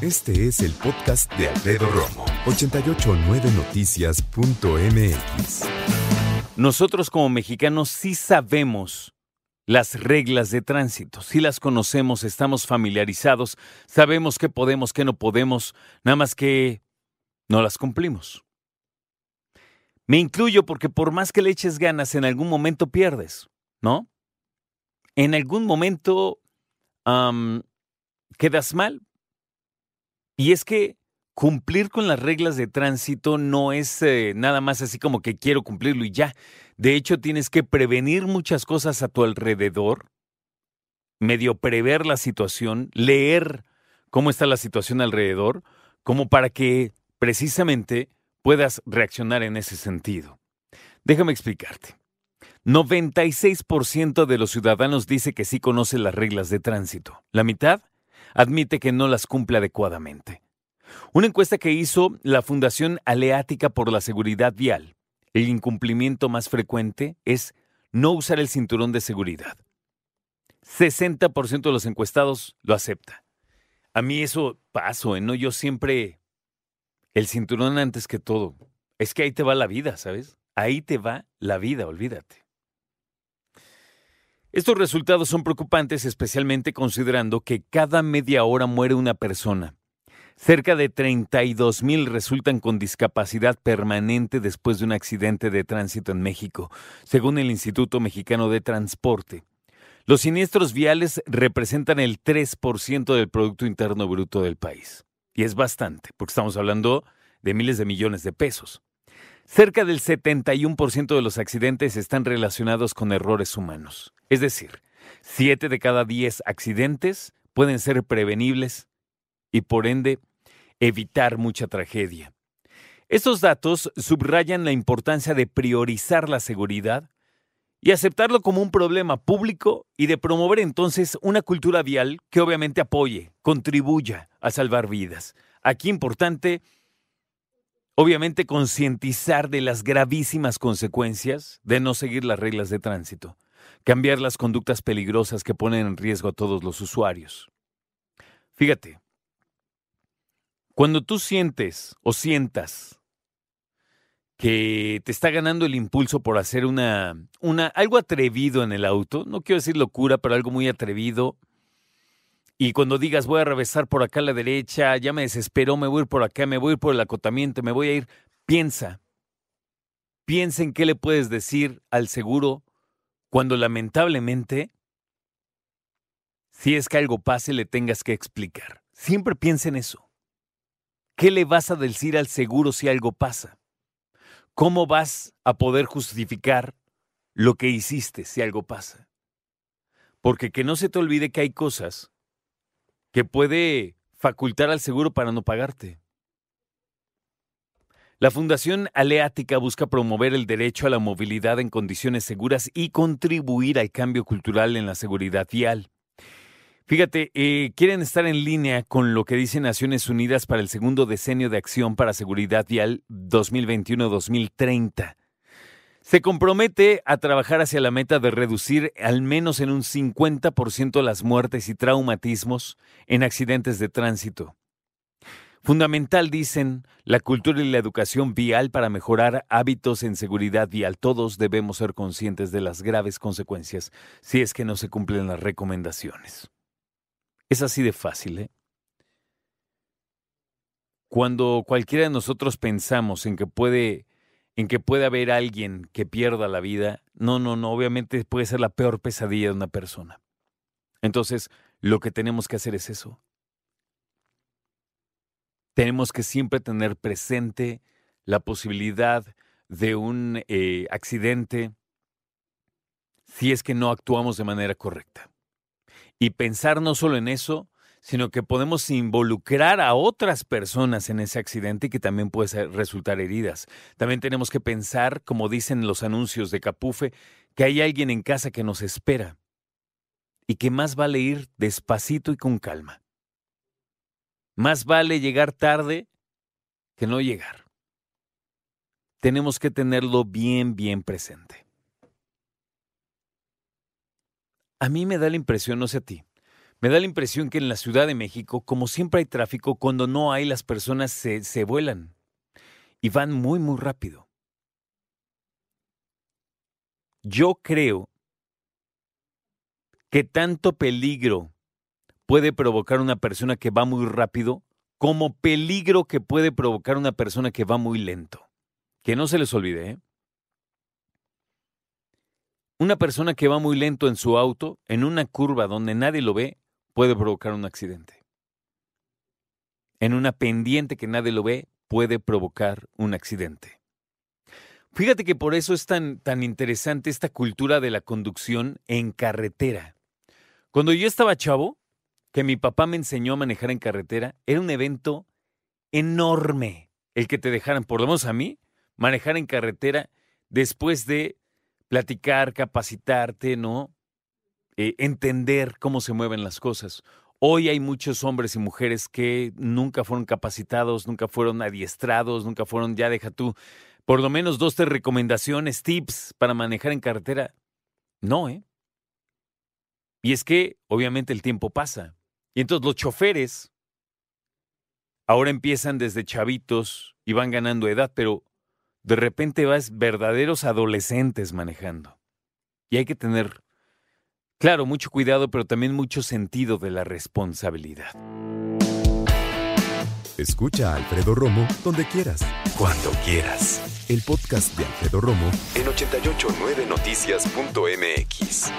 Este es el podcast de Alfredo Romo. 889noticias.mx. Nosotros como mexicanos sí sabemos las reglas de tránsito. Si las conocemos, estamos familiarizados, sabemos qué podemos, qué no podemos, nada más que no las cumplimos. Me incluyo porque por más que le eches ganas, en algún momento pierdes, ¿no? En algún momento quedas mal. Y es que cumplir con las reglas de tránsito no es eh, nada más así como que quiero cumplirlo y ya. De hecho, tienes que prevenir muchas cosas a tu alrededor, medio prever la situación, leer cómo está la situación alrededor, como para que precisamente puedas reaccionar en ese sentido. Déjame explicarte. 96% de los ciudadanos dice que sí conoce las reglas de tránsito. La mitad admite que no las cumple adecuadamente. Una encuesta que hizo la Fundación Aleática por la Seguridad Vial el incumplimiento más frecuente es no usar el cinturón de seguridad. 60% de los encuestados lo acepta. A mí eso paso, ¿eh? ¿no? Yo siempre el cinturón antes que todo. Es que ahí te va la vida, ¿sabes? Ahí te va la vida, olvídate. Estos resultados son preocupantes especialmente considerando que cada media hora muere una persona Cerca de 32 mil resultan con discapacidad permanente después de un accidente de tránsito en México, según el Instituto Mexicano de Transporte. Los siniestros viales representan el 3% del Producto Interno Bruto del país. Y es bastante, porque estamos hablando de miles de millones de pesos. Cerca del 71% de los accidentes están relacionados con errores humanos. Es decir, 7 de cada 10 accidentes pueden ser prevenibles y por ende evitar mucha tragedia. Estos datos subrayan la importancia de priorizar la seguridad y aceptarlo como un problema público y de promover entonces una cultura vial que obviamente apoye, contribuya a salvar vidas. Aquí importante, obviamente, concientizar de las gravísimas consecuencias de no seguir las reglas de tránsito, cambiar las conductas peligrosas que ponen en riesgo a todos los usuarios. Fíjate, cuando tú sientes o sientas que te está ganando el impulso por hacer una, una, algo atrevido en el auto, no quiero decir locura, pero algo muy atrevido, y cuando digas voy a revesar por acá a la derecha, ya me desesperó, me voy a ir por acá, me voy a ir por el acotamiento, me voy a ir, piensa, piensa en qué le puedes decir al seguro cuando lamentablemente, si es que algo pase, le tengas que explicar. Siempre piensa en eso. ¿Qué le vas a decir al seguro si algo pasa? ¿Cómo vas a poder justificar lo que hiciste si algo pasa? Porque que no se te olvide que hay cosas que puede facultar al seguro para no pagarte. La Fundación Aleática busca promover el derecho a la movilidad en condiciones seguras y contribuir al cambio cultural en la seguridad vial. Fíjate, eh, quieren estar en línea con lo que dice Naciones Unidas para el segundo decenio de acción para seguridad vial 2021-2030. Se compromete a trabajar hacia la meta de reducir al menos en un 50% las muertes y traumatismos en accidentes de tránsito. Fundamental, dicen, la cultura y la educación vial para mejorar hábitos en seguridad vial. Todos debemos ser conscientes de las graves consecuencias si es que no se cumplen las recomendaciones. Es así de fácil, ¿eh? Cuando cualquiera de nosotros pensamos en que puede en que puede haber alguien que pierda la vida, no, no, no, obviamente puede ser la peor pesadilla de una persona. Entonces, lo que tenemos que hacer es eso. Tenemos que siempre tener presente la posibilidad de un eh, accidente si es que no actuamos de manera correcta y pensar no solo en eso, sino que podemos involucrar a otras personas en ese accidente y que también puede resultar heridas. También tenemos que pensar, como dicen los anuncios de Capufe, que hay alguien en casa que nos espera y que más vale ir despacito y con calma. Más vale llegar tarde que no llegar. Tenemos que tenerlo bien, bien presente. A mí me da la impresión, no sé a ti, me da la impresión que en la Ciudad de México, como siempre hay tráfico, cuando no hay las personas se, se vuelan y van muy, muy rápido. Yo creo que tanto peligro puede provocar una persona que va muy rápido como peligro que puede provocar una persona que va muy lento. Que no se les olvide, ¿eh? Una persona que va muy lento en su auto, en una curva donde nadie lo ve, puede provocar un accidente. En una pendiente que nadie lo ve, puede provocar un accidente. Fíjate que por eso es tan, tan interesante esta cultura de la conducción en carretera. Cuando yo estaba chavo, que mi papá me enseñó a manejar en carretera, era un evento enorme el que te dejaran, por lo menos a mí, manejar en carretera después de platicar, capacitarte, ¿no? Eh, entender cómo se mueven las cosas. Hoy hay muchos hombres y mujeres que nunca fueron capacitados, nunca fueron adiestrados, nunca fueron, ya deja tú, por lo menos dos, tres recomendaciones, tips para manejar en carretera. No, ¿eh? Y es que, obviamente, el tiempo pasa. Y entonces los choferes ahora empiezan desde chavitos y van ganando edad, pero de repente vas verdaderos adolescentes manejando. Y hay que tener, claro, mucho cuidado, pero también mucho sentido de la responsabilidad. Escucha a Alfredo Romo donde quieras. Cuando quieras. El podcast de Alfredo Romo en 889noticias.mx.